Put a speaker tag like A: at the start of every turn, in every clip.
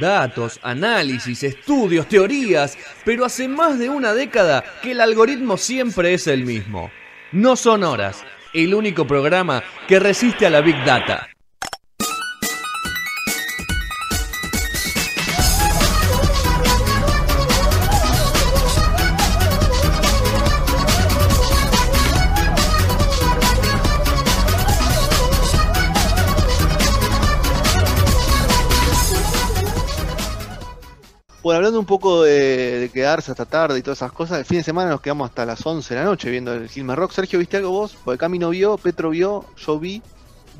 A: Datos, análisis, estudios, teorías, pero hace más de una década que el algoritmo siempre es el mismo. No son horas, el único programa que resiste a la Big Data.
B: Bueno, hablando un poco de, quedarse hasta tarde y todas esas cosas, el fin de semana nos quedamos hasta las 11 de la noche viendo el Gilmer Rock. Sergio, ¿viste algo vos? Porque Camino vio, Petro vio, yo vi.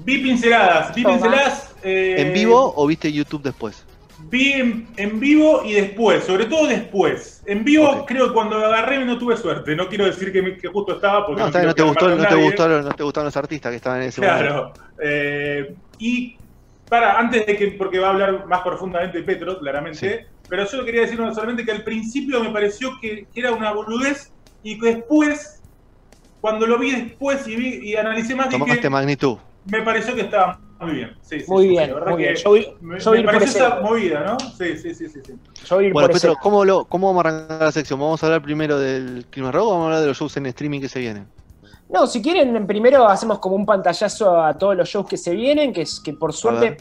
C: Vi pinceladas, vi pinceladas.
B: Eh, ¿En vivo o viste YouTube después?
C: Vi en, vivo y después, sobre todo después. En vivo creo que cuando agarré no tuve suerte. No quiero decir que, justo estaba porque
B: no,
C: no,
B: no te, gustó, no, te gustaron, no te gustaron los artistas que estaban en ese
C: momento. Claro. Eh, y para, antes de que, porque va a hablar más profundamente Petro, claramente, pero yo quería decir solamente que al principio me pareció que, era una boludez y que después, cuando lo vi después y, vi, y analicé más,
B: dije, magnitud.
C: me pareció que estaba muy bien. Sí, sí,
D: muy bien, muy bien. Yo vi,
C: me, pareció esa movida, ¿no? Sí, sí, sí, sí.
B: bueno, Petro, ¿cómo, lo, ¿cómo vamos a arrancar la sección? ¿Vamos a hablar primero del Clima Rock o vamos a hablar de los shows en streaming que se vienen?
D: No, si quieren, primero hacemos como un pantallazo a todos los shows que se vienen, que, es, que por suerte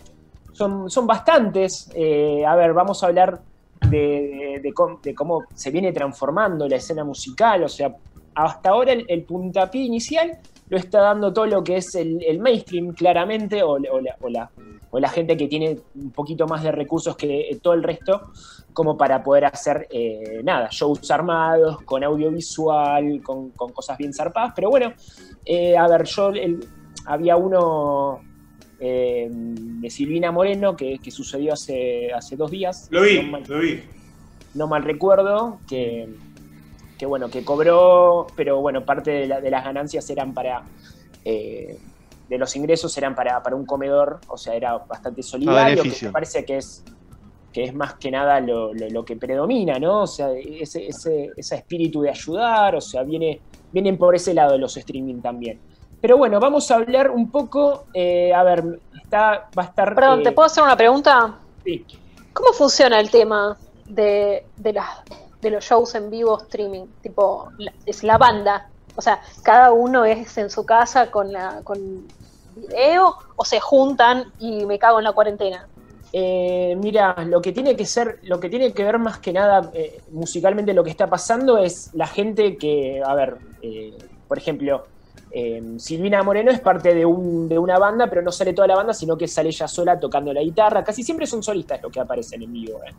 D: son, son bastantes. Eh, a ver, vamos a hablar de, cómo, se viene transformando la escena musical, o sea, hasta ahora el, puntapié inicial lo está dando todo lo que es el, mainstream, claramente, o, la, o, la, gente que tiene un poquito más de recursos que todo el resto, como para poder hacer, eh, nada, shows armados, con audiovisual, con, cosas bien zarpadas. Pero bueno, eh, a ver, yo había uno eh, de Silvina Moreno, que, sucedió hace, hace dos días.
C: Lo vi, lo vi.
D: No mal recuerdo, que, bueno, que cobró, pero bueno, parte de, las ganancias eran para... Eh, de los ingresos eran para, un comedor, o sea, era bastante solidario, que me parece que es, que es más que nada lo, que predomina, ¿no? O sea, ese, ese, ese espíritu de ayudar, o sea, viene, vienen por ese lado los streaming también. Pero bueno, vamos a hablar un poco, eh, a ver, está, va a estar...
E: Perdón, ¿te
D: eh,
E: puedo hacer una pregunta?
D: Sí.
E: ¿Cómo funciona el tema de, de, de los shows en vivo streaming? Tipo, es la banda. O sea, cada uno es en su casa con, la, con video o se juntan y me cago en la cuarentena.
D: Eh, mira, lo que tiene que ser, lo que tiene que ver más que nada musicalmente lo que está pasando es la gente que, a ver, por ejemplo, Em, Silvina Moreno es parte de, una banda, pero no sale toda la banda, sino que sale ella sola tocando la guitarra. Casi siempre son solistas los que aparecen en vivo. ¿eh?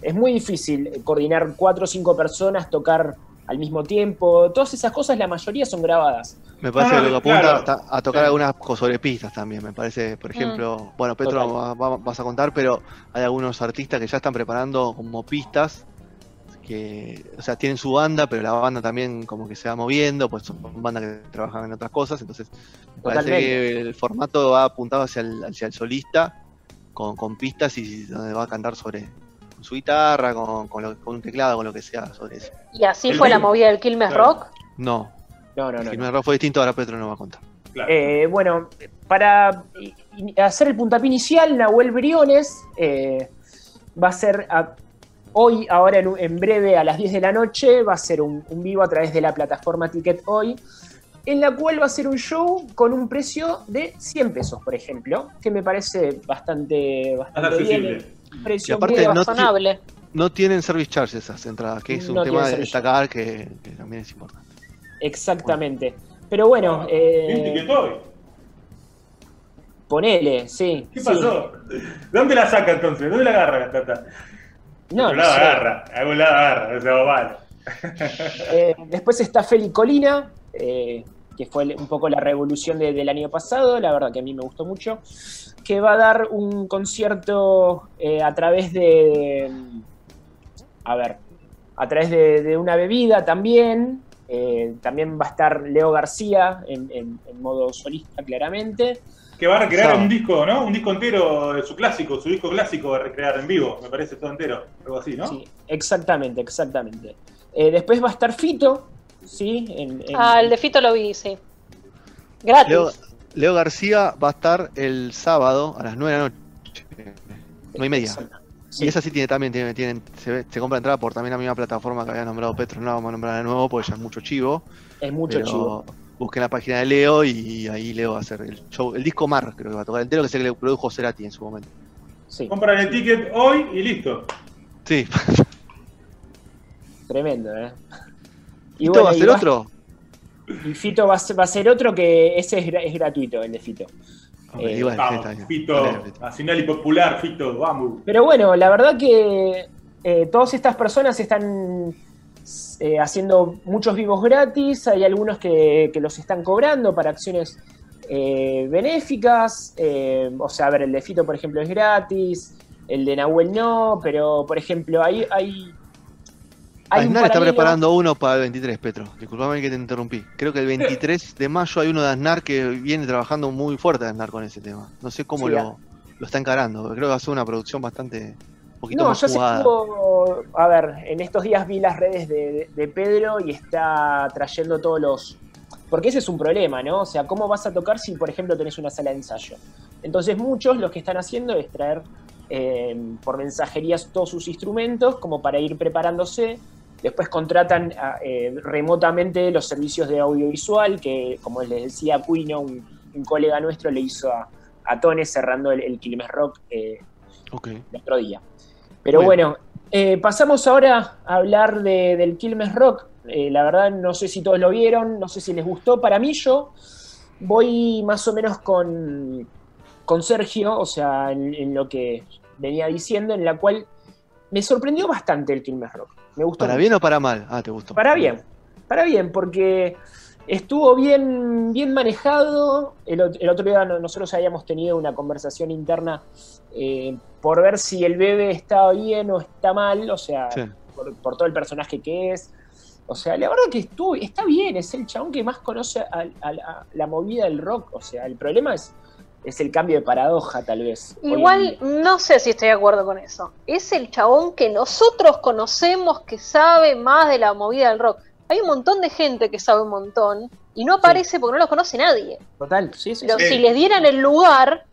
D: Es muy difícil coordinar cuatro o cinco personas, tocar al mismo tiempo. Todas esas cosas, la mayoría son grabadas.
B: Me parece que lo que apunta a tocar algunas sobre pistas también. Me parece, por mm. ejemplo, bueno, Petro vas a contar, pero hay algunos artistas que ya están preparando como pistas que, o sea, tienen su banda, pero la banda también como que se va moviendo, pues son bandas que trabajan en otras cosas, entonces parece que el formato va apuntado hacia el, hacia el solista, con, pistas y donde va a cantar sobre su guitarra, con, con, un teclado, con lo que sea sobre eso.
E: ¿Y así fue la movida del Quilmes Rock?
B: No.
D: No, no, no.
B: Quilmes Rock fue distinto, ahora Petro nos va a contar.
D: Eh, bueno, para hacer el puntapié inicial, Nahuel Briones eh, va a ser Hoy, ahora en, breve, a las 10 de la noche, va a ser un, vivo a través de la plataforma Ticket Hoy, en la cual va a ser un show con un precio de 100 pesos, por ejemplo, que me parece bastante, bastante bien.
B: Precio aparte, razonable. No, tienen service charges esas entradas, que es un tema de destacar que, también es importante.
D: Exactamente. Pero bueno.
C: Eh, Ticket Hoy?
D: Ponele, sí.
C: ¿Qué pasó? ¿De dónde la saca entonces? ¿Dónde la agarra la tata? No, no agarra, a algún lado agarra, se va
D: eh, después está Feli Colina, eh, que fue un poco la revolución del año pasado, la verdad que a mí me gustó mucho, que va a dar un concierto eh, a través de, a ver, a través de, una bebida también, también va a estar Leo García en, modo solista claramente.
C: Que va a recrear
B: Sábado.
C: un disco, ¿no? Un disco entero de su clásico, su disco clásico va a recrear en vivo, me parece todo entero, algo así, ¿no?
D: Sí, exactamente, exactamente. Eh, después va a estar Fito, ¿sí? En- en-
E: Ah, el de Fito lo vi, sí. Gratis.
B: Leo, Leo García va a estar el sábado a las 9 de la noche. 9 y media.
D: Sí.
B: Y esa sí tiene también, tiene, tienen, se, ve- se compra entrada por también la misma plataforma que había nombrado Petro. No la vamos a nombrar de nuevo porque ya es mucho chivo.
D: Es mucho
B: pero
D: chivo.
B: Busquen la página de Leo y ahí Leo va a hacer el show. El disco Mar, creo que va a tocar entero, que sé que le produjo Cerati en su momento.
D: Sí,
C: Compran el ticket hoy y listo.
B: Sí.
D: tremendo, ¿eh?
B: ¿Y va a ser
D: va-
B: otro?
D: Y Fito va a ser, va a ser otro que ese es, gra- es gratuito, el de Fito.
B: Ok,
D: Eh,
C: Vamos. Fito,
B: Fito.
C: nacional y popular, Fito, vamos.
D: Pero bueno, la verdad que eh, todas estas personas están eh, haciendo muchos vivos gratis, hay algunos que, que los están cobrando para acciones eh, benéficas, eh, o sea, a ver, el de Fito, por ejemplo, es gratis, el de Nahuel no, pero, por ejemplo, hay... hay hay
B: Aznar está preparando uno para el 23, Petro. Disculpame que te interrumpí. Creo que el 23 de mayo hay uno de Aznar que viene trabajando muy fuerte Aznar con ese tema. No sé cómo
D: Sí,
B: lo, lo está encarando. Creo que va a ser una producción bastante. Poquito
D: No,
B: más
D: yo
B: jugada.
D: sigo, a ver, en estos días vi las redes de, de Pedro y está trayendo todos los... Porque ese es un problema, ¿no? O sea, ¿cómo vas a tocar si, por ejemplo, tenés una sala de ensayo? Entonces muchos lo que están haciendo es traer eh, por mensajerías todos sus instrumentos como para ir preparándose. Después contratan eh, remotamente los servicios de audiovisual, que como les decía Cuino, un, un colega nuestro le hizo a, a Tone cerrando el, el Quilmes Rock eh, El otro día. Pero bueno, eh, pasamos ahora a hablar de- del Quilmes Rock. Eh, la verdad, no sé si todos lo vieron, no sé si les gustó. Para mí, yo voy más o menos con, con Sergio, o sea, en, en lo que venía diciendo, en la cual me sorprendió bastante el Quilmes Rock. Me gustó.
B: ¿Para
D: mucho.
B: bien o para mal? Ah, te gustó.
D: Para bien, para bien, porque estuvo bien, bien manejado. El, el otro día no- nosotros habíamos tenido una conversación interna eh, por ver si el bebé está bien o está mal, o sea,
B: Sí.
D: por, por todo el personaje que es. O sea, la verdad que estuvo, está bien, es el chabón que más conoce a, a la, la movida del rock. O sea, el problema es, es el cambio de paradoja, tal vez.
E: Igual no sé si estoy de acuerdo con eso. Es el chabón que nosotros conocemos que sabe más de la movida del rock. Hay un montón de gente que sabe un montón y no aparece porque no los conoce nadie.
D: Total, sí, sí.
E: Pero
D: sí.
C: Sí.
E: si les dieran el lugar,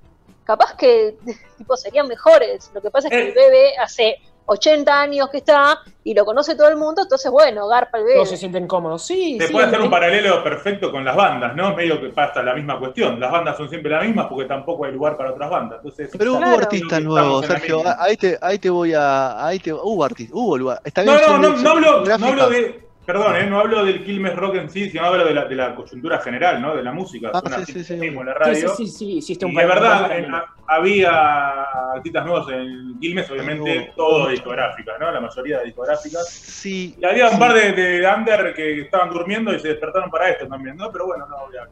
E: capaz que tipo serían mejores. Lo que pasa es que
C: Eh.
E: el bebé hace 80 años que está y lo conoce todo el mundo, entonces bueno, garpa el bebé.
D: Todos se sienten cómodos. Sí,
C: Se
D: sí,
C: puede hacer un paralelo perfecto con las bandas, ¿no? Medio que pasa la misma cuestión. Las bandas son siempre las mismas porque tampoco hay lugar para otras bandas. Entonces,
B: Pero hubo
E: Claro.
B: artistas nuevos, Sergio. Ahí te, ahí te voy a. Ahí te, hubo artistas, hubo lugar. Está bien,
C: No, no, no, no hablo, no hablo de. Perdón, ¿eh? no hablo del Quilmes Rock en sí, sino hablo de la, de la coyuntura general, ¿no? De la música.
B: Ah, sí, sí, sí.
C: la radio.
D: sí, sí, sí, hiciste un
C: Y de verdad, en- había artistas nuevos en Quilmes, obviamente, todo de discográficas, ¿no? La mayoría de discográficas.
B: Sí.
C: Y había un par de, de under que estaban durmiendo y se despertaron para esto también, ¿no? Pero bueno, no voy a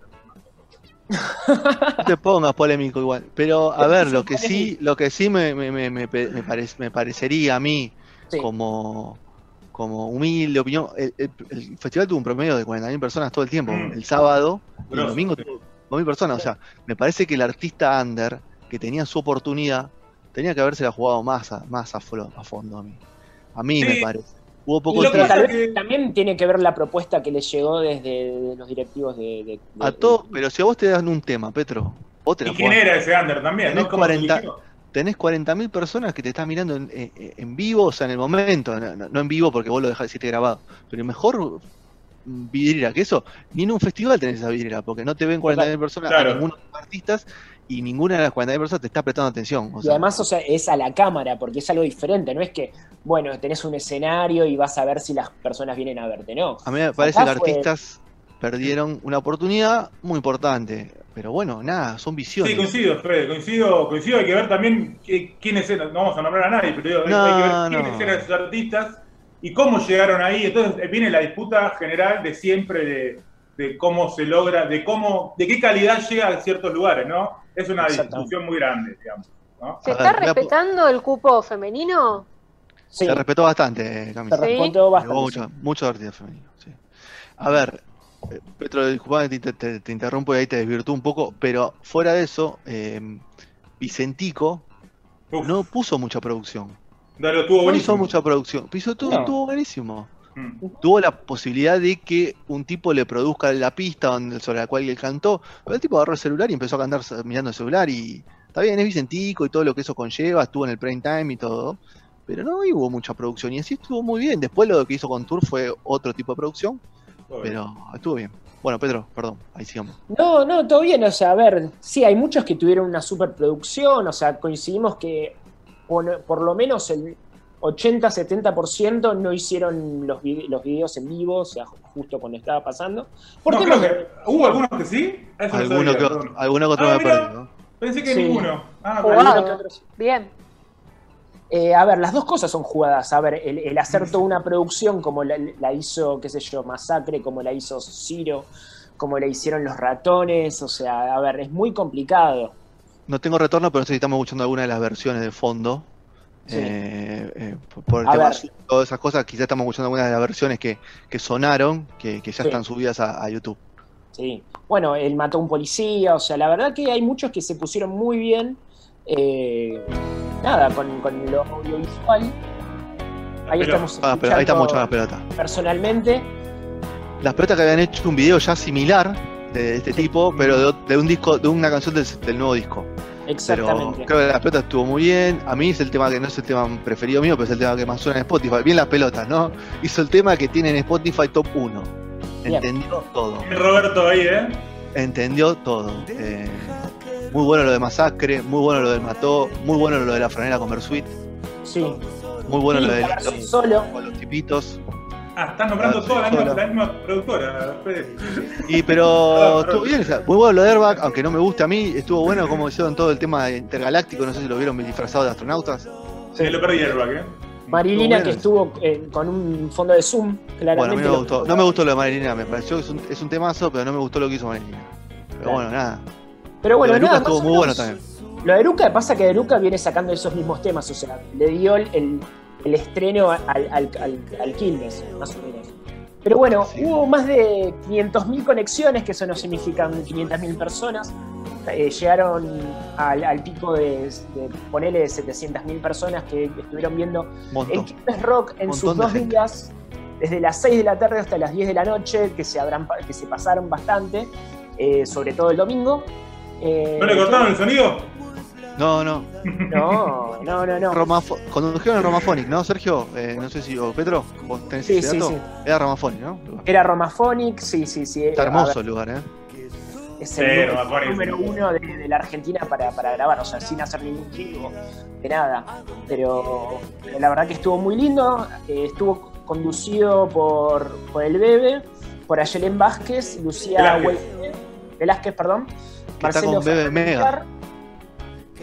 B: No te pongas polémico igual. Pero a ver, lo que sí, lo que sí me, me, me, me, pe- me parec- me parecería a mí
D: Sí.
B: como, como humilde opinión, el, el- el festival tuvo un promedio de 40.000 personas todo el tiempo.
C: Mm.
B: El sábado y el domingo tuvo 5.000 personas. O sea, me parece que el artista under que tenía su oportunidad tenía que haberse la jugado más a, más a, flo- a fondo a mí. A mí
C: Sí.
B: me parece. Hubo
C: Y
B: poco
C: lo que
D: tal vez
C: que-
D: también tiene que ver la propuesta que les llegó desde de los directivos de, de- de-
B: A todo, pero si a vos te dan un tema, Petro, vos te
C: ¿Y quién era ese under también? ¿no? ¿Cómo se
B: 40
C: eligió?
B: Tenés 40.000 personas que te están mirando en, en- en vivo, o sea, en el momento, no, en vivo porque vos lo dejás decirte grabado, pero mejor mm, vidriera que eso, ni en un festival tenés esa vidriera, porque no te ven 40.000 personas,
C: Claro.
B: a ninguno de los artistas, y ninguna de las 40.000 personas te está prestando atención. O
D: Y además, o sea, es a la cámara, porque es algo diferente, no es que, bueno, tenés un escenario y vas a ver si las personas vienen a verte, no.
B: a mí me parece
D: acá
B: que
D: fue-
B: artistas perdieron una oportunidad muy importante, pero bueno, nada, son visiones.
C: Sí, coincido, Fede, coincido, coincido, hay que ver también quiénes eran, no vamos a nombrar a nadie, pero digo, hay-
B: No,
C: hay que ver quiénes
B: no.
C: eran esos artistas y cómo llegaron ahí. Entonces eh, viene la disputa general de siempre de, de cómo se logra, de cómo, de qué calidad llega a ciertos lugares, ¿no? Es una discusión muy grande, digamos. ¿no?
E: ¿Se está
B: ver,
E: respetando el cupo femenino?
D: Sí,
B: Se respetó bastante,
D: se
B: Camila.
E: re-
D: respondió
B: Llegó
D: bastante.
B: mucho, muchos artistas femeninos. sí. A ver, Eh, Petro, disculpame, te, te- te interrumpo y ahí te desvirtúo un poco, pero fuera de eso, eh, Vicentico
C: Uf,
B: no puso mucha producción. No hizo
C: buenísimo.
B: mucha producción. Piso todo,
D: No.
B: estuvo buenísimo.
C: Mm.
B: Tuvo la posibilidad de que un tipo le produzca la pista donde- sobre la cual él cantó, pero el tipo agarró el celular y empezó a cantar mirando el celular y está bien, es Vicentico y todo lo que eso conlleva, estuvo en el prime time y todo, pero no hubo mucha producción y así estuvo muy bien. Después lo que hizo con Tour fue otro tipo de producción, pero estuvo bien. Bueno, Pedro, perdón, ahí sigamos.
D: No, no, todo bien. O sea, a ver, sí, hay muchos que tuvieron una superproducción. O sea, coincidimos que por, por lo menos el 80-70% no hicieron los, vide- los videos en vivo, o sea, justo cuando estaba pasando. Por
C: No, creo que- ¿Hubo algunos que sí? Eso no
B: Alguno
C: sabía,
B: que, alguno que otro
C: Ah,
B: me
C: mira.
B: perdió.
C: Pensé que
D: Sí.
C: ninguno. Ah,
D: que otros.
E: Bien.
D: Eh, a ver, las dos cosas son jugadas. A ver, el, el hacer toda una producción como la, la hizo, qué sé yo, Masacre, como la hizo Ciro, como la hicieron los ratones. O sea, a ver, es muy complicado.
B: No tengo retorno, pero no sé si estamos escuchando alguna de las versiones de fondo.
D: Sí.
B: Eh, eh, por- por el
D: A
B: tema
D: ver.
B: de todas esas cosas, quizás estamos escuchando algunas de las versiones que, que sonaron, que, que ya
D: Sí.
B: están subidas a, a YouTube.
D: Sí. Bueno, él mató a un policía, o sea, la verdad que hay muchos que se pusieron muy bien. eh, nada, con, con lo audiovisual. Ahí
C: Pero-
D: estamos
B: Ah, pero ahí
D: escuchando
B: las pelotas.
D: personalmente.
B: Las pelotas que habían hecho un video ya similar de este tipo, pero de, de un disco, de una canción del, del nuevo disco. Pero
D: Exactamente.
B: creo que las pelotas estuvo muy bien. A mí es el tema que no es el tema preferido mío, pero es el tema que más suena en Spotify. Bien las pelotas, ¿no? Hizo el tema que tiene en Spotify top 1.
D: Bien.
B: Entendió todo.
C: Roberto ahí, ¿eh?
B: entendió todo. Eh, muy bueno lo de Masacre, muy bueno lo del Mató, muy bueno lo de la franela con Versuit,
D: Sí.
B: muy bueno
D: Sí,
B: lo de
D: solo.
B: con los tipitos.
C: Ah, estás nombrando toda la misma, la misma productora, Fede.
B: Y pero estuvo bien, o sea, muy bueno lo de Airbag, aunque no me guste a mí, estuvo bueno como hicieron todo el tema intergaláctico, no sé si lo vieron disfrazado de astronautas.
C: Sí, lo perdí Airbag, ¿eh?
D: Marilina que estuvo eh, con un fondo de Zoom, claramente.
B: Bueno, a mí no me
D: lo-
B: gustó, no me gustó lo de Marilina, me pareció que es un, es un temazo, pero no me gustó lo que hizo Marilina. Pero
D: Claro.
B: bueno, nada.
D: Pero bueno,
B: lo de Luca estuvo muy bueno también.
D: Lo de pasa que Eruca viene sacando esos mismos temas, o sea, le dio el, el- el estreno al, al, al, al Quilmes, más o menos. Pero bueno,
B: Sí.
D: hubo más de 500.000 conexiones, que eso no significan 500.000 personas. Eh, llegaron al, al pico de, de ponerle 700.000 personas que estuvieron viendo el. Quilmes Rock en
B: Montón
D: sus
B: de
D: dos
B: gente.
D: días, desde las 6 de la tarde hasta las 10 de la noche, que se, habrán, que se pasaron bastante, eh, sobre todo el domingo. Eh,
C: ¿No le cortaron el sonido?
B: No, no.
D: No, no, no, no.
B: Romafo- condujeron en Romaphonic, ¿no, Sergio? Eh, no sé si, o Petro, vos tenés
D: Sí,
B: ese
D: sí,
B: dato.
D: sí.
B: Era Romaphonic, ¿no?
D: Era Romaphonic, sí, sí, sí.
B: Está
D: A
B: hermoso el lugar, ¿eh?
D: es
C: Sí,
D: el número, uno de, de la Argentina para, para grabar, o sea, sin hacer ningún trío de nada. Pero la verdad que estuvo muy lindo. eh, estuvo conducido por, por el Bebe, por Ayelen Vázquez, Lucía.
C: Velázquez,
D: Velázquez, perdón.
B: Que está con Bebe Mega.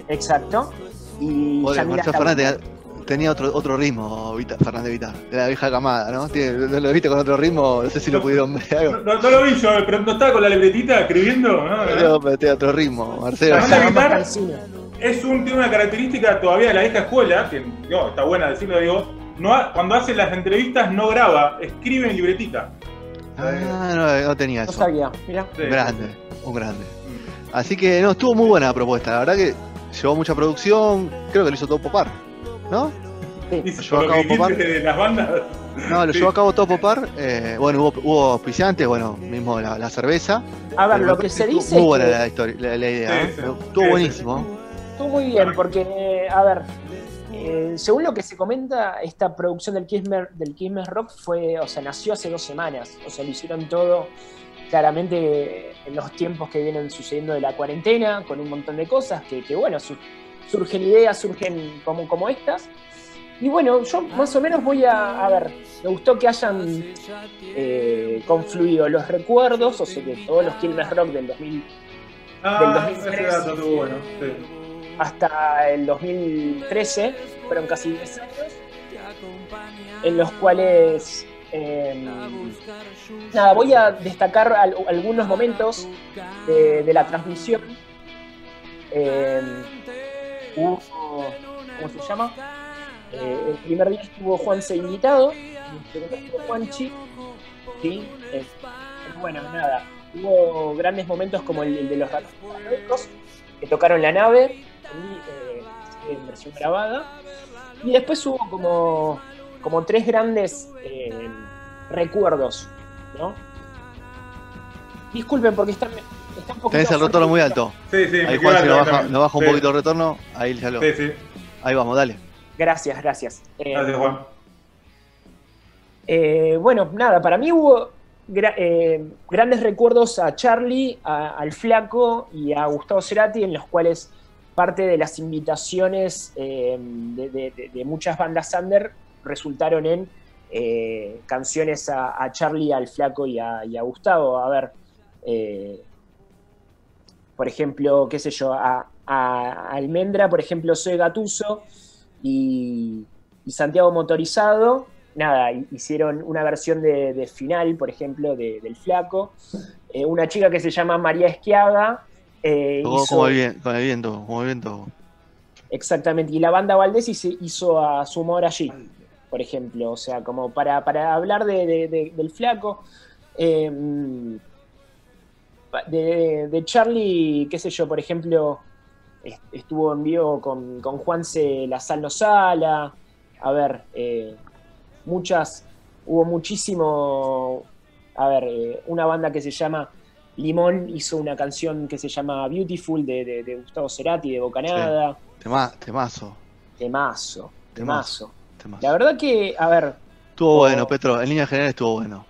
D: Exacto. Y Yamila
B: Marcelo. Fernández tenía, otro, otro ritmo, Vita- Fernández Vita, de la vieja camada, ¿no? Tiene- ¿no ¿Lo viste con otro ritmo? No sé si lo pudieron ver.
C: No,
B: algo.
C: no- no lo vi yo, pero no estaba con la libretita escribiendo, ¿no?
B: Pero, pero tiene otro ritmo, Marcelo.
C: Villar.
D: Cancino.
C: Es un, tiene una característica todavía de la vieja escuela, que digo, está buena decirlo, digo, no ha- cuando hace las entrevistas no graba, escribe en libretita.
B: Ah, no, no tenía
D: No
B: eso.
D: sabía, mira.
C: Sí.
B: Grande, un grande. Así que no, estuvo muy buena la propuesta. La verdad que llevó mucha producción. Creo que lo hizo todo Popar, ¿no?
C: Por lo
B: acabo
C: que
B: de popar.
C: de las bandas.
B: No, lo
C: Sí.
B: llevó a cabo todo Popar. Eh, bueno, hubo, hubo auspiciantes, bueno, mismo la, la cerveza.
D: A ver, lo que se dice
B: Muy buena
D: que
B: la, historia, la, la idea,
C: Sí,
B: ¿eh?
C: sí.
B: Estuvo
C: Sí, sí.
B: buenísimo.
D: Estuvo muy bien, porque, a ver, eh, según lo que se comenta, esta producción del Kismer, del Kismer Rock fue, o sea, nació hace dos semanas. O sea, lo hicieron todo claramente en los tiempos que vienen sucediendo de la cuarentena, con un montón de cosas que, que, bueno, su- surgen ideas, surgen como, como estas. Y bueno, yo más o menos voy a, a ver, me gustó que hayan eh, confluido los recuerdos, o sea, que todos los Quilmes Rock del 2000
C: Ah,
D: Del
C: ese
D: 2003.
C: dato estuvo bueno. Sí.
D: hasta el 2013, fueron casi 10 años, en los cuales, eh, nada, voy a destacar al- algunos momentos de, de la transmisión. Eh, hubo, ¿cómo se llama? Eh, el primer día estuvo Juanse invitado, el segundo estuvo Juanchi, ¿sí? Eh, bueno, nada, hubo grandes momentos como el, de los ratones que tocaron la nave, eh, en versión grabada, y después hubo como, como tres grandes eh, recuerdos, ¿no? Disculpen porque están, están un poquito
B: Tenés el retorno muy alto.
C: Sí, sí,
B: Ahí Juan, si
C: acá
B: baja,
C: también.
B: lo baja un
C: Sí,
B: poquito el retorno, ahí ya lo.
C: Sí, sí.
B: Ahí vamos, dale.
D: Gracias, gracias. Eh,
C: Gracias, Juan.
D: Eh, bueno, nada, para mí hubo gra- eh, grandes recuerdos a Charlie, a- al Flaco y a Gustavo Cerati, en los cuales parte de las invitaciones eh, de, de- de- de muchas bandas under resultaron en eh, canciones a, a Charlie, al Flaco y a, y a Gustavo. A ver, eh, por ejemplo, qué sé yo, a, a Almendra, por ejemplo, Soy Gatuso y, y Santiago Motorizado, nada, hi- hicieron una versión de, de final, por ejemplo, de- del Flaco. Eh, una chica que se llama María Esquiaga. hizo-
B: como el viento, con el viento, como el viento.
D: Exactamente, y la banda Valdés hizo a su humor allí, por ejemplo, o sea, como para, para hablar de, de- de- del flaco. eh, de, Charlie, qué sé yo, por ejemplo, est- estuvo en vivo con, con Juanse La Sal Sala, a ver, eh, muchas, hubo muchísimo, a ver, eh, una banda que se llama Limón hizo una canción que se llama Beautiful de, de- de Gustavo Cerati, de Bocanada.
B: Tema, temazo,
D: Temazo, temazo.
B: Temazo.
D: La verdad que, a ver,
B: Estuvo
D: Oh.
B: bueno, Petro. En línea general estuvo bueno.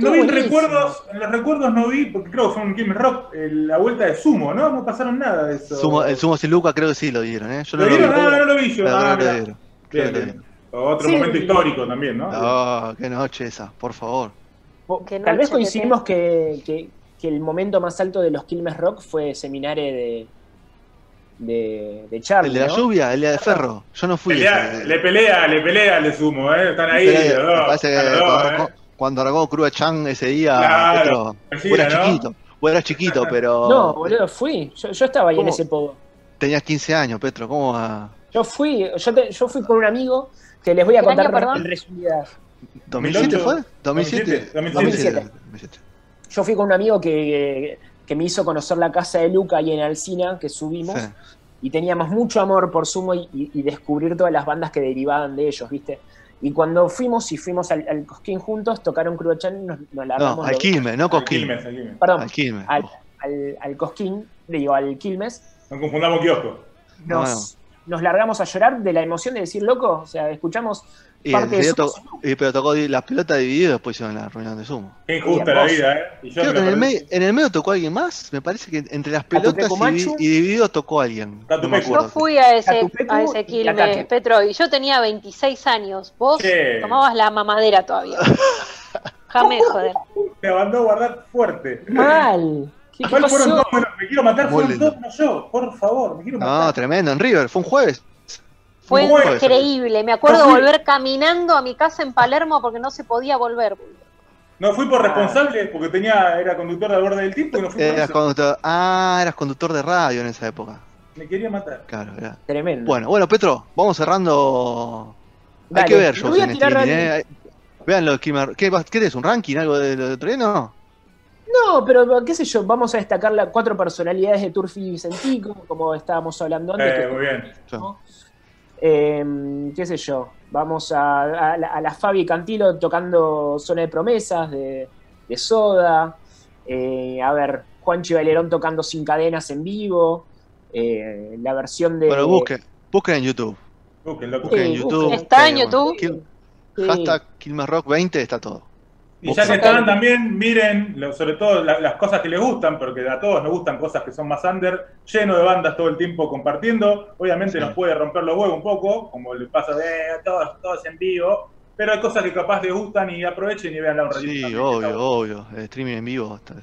C: No vi en recuerdos, en los recuerdos no vi, porque creo que fue un Game Rock, el- la vuelta de Sumo, ¿no? No pasaron nada de eso.
B: Sumo- el Sumo sin Luca creo que sí lo dieron, ¿eh? Yo no
C: ¿Lo
B: lo vi.
C: vieron? No, no lo vi yo. Ah,
B: lo dieron.
C: Bien,
B: lo dieron.
C: Otro
D: Sí.
C: momento histórico también, ¿no?
B: Ah, qué noche esa, por favor.
D: tal vez coincidimos que, que- que el momento más alto de los Quilmes Rock fue Seminare de, de, de Charlie.
B: El de la
D: ¿no?
B: lluvia, el día de Ferro. Yo no fui.
C: Pelea-
B: ese.
C: le pelea, le pelea al de Sumo, ¿eh? Están ahí
B: Pero,
C: los dos.
B: parece que
C: los dos,
B: cuando,
C: ¿eh?
B: arrancó, cuando arrancó Crua Chan ese día,
C: Claro,
B: vos eras
C: ¿no?
B: chiquito. Vos eras chiquito, pero.
D: No, boludo, fui. Yo, yo estaba ahí en
B: ¿Cómo?
D: ese pogo.
B: Tenías 15 años, Petro. ¿Cómo va?
D: Yo fui, yo, te- yo fui con un amigo que les voy a
E: ¿Qué
D: contar
E: año, perdón?
D: en resumida.
B: ¿2007 fue? ¿2007?
C: 2007.
D: 2007.
B: 2007.
D: Yo fui con un amigo que, que me hizo conocer la casa de Luca ahí en Alcina, que subimos.
B: Sí.
D: y teníamos mucho amor por Sumo y, y- y descubrir todas las bandas que derivaban de ellos, ¿viste? Y cuando fuimos y fuimos al, al Cosquín juntos, tocaron Cruachan y nos, nos largamos.
B: No, al
D: los-
B: Quilmes, no
C: Al
B: Cosquín.
C: Quilmes, al Quilmes.
D: Perdón,
B: Al Quilmes.
D: al, al, al Cosquín, digo, al Quilmes,
C: No confundamos kiosco.
D: nos, nos largamos a llorar de la emoción de decir, loco, o sea, escuchamos
B: Y
D: parte
B: el
D: de
B: video
D: Sumo.
B: to- y- pero tocó las pelotas divididas después hicieron la reunión de Sumo.
C: Qué injusta la vida, ¿eh? Y yo
B: Creo
C: me
B: que en el, medio, en el medio tocó alguien más. Me parece que entre las pelotas y, y divididos tocó alguien. No me.
E: Yo fui a ese, a ese
D: Ataque.
E: Petro, y yo tenía 26 años. Vos tomabas la mamadera todavía. Jamé, joder.
C: Me mandó a guardar fuerte.
D: Mal. ¿Qué, qué
C: ¿Cuál fueron
D: pasó?
C: todos? Bueno, me quiero matar, fueron todos no yo. Por favor, me quiero
B: No,
C: matar.
B: tremendo. En River. Fue un jueves.
E: Fue increíble. Me acuerdo
C: Yo fui-
E: volver caminando a mi casa en Palermo porque no se podía volver.
C: No fui por responsable porque tenía, era conductor de Al borde del tiempo y no fui por
B: Eras conductor, ah, eras conductor de radio en esa época.
C: Me quería matar.
B: Claro, era.
D: Tremendo.
B: Bueno, bueno, Petro, vamos cerrando.
D: Dale,
B: Hay que ver
D: a
B: en
D: tirar
B: streaming, ¿eh? Vean lo que ¿Qué, vas- ¿Qué es? ¿Un ranking? ¿Algo de lo de otro día? No.
D: No, pero qué sé yo, vamos a destacar las cuatro personalidades de Turfi y Vicentico, como estábamos hablando antes.
C: Eh, muy bien.
D: ¿no? Eh, qué sé yo, vamos a, a la, a la Fabi Cantilo tocando Zona de Promesas de, de Soda. Eh, a ver, Juanchi Valerón tocando Sin Cadenas en vivo. Eh, la versión de.
B: Bueno, busquen, busquen en YouTube. Busquen en YouTube.
E: ¿Está en YouTube?
B: Kill-
D: Sí.
B: Hashtag Quilmes Rock 20 está todo.
C: Y ya que están también, miren, sobre todo la- las cosas que les gustan, porque a todos nos gustan cosas que son más under, lleno de bandas todo el tiempo compartiendo. Obviamente
B: Sí.
C: nos puede romper los huevos un poco, como le pasa de todos, todos en vivo, pero hay cosas que capaz les gustan y aprovechen y veanla un ratito.
B: Sí, obvio, obvio. El streaming en vivo está-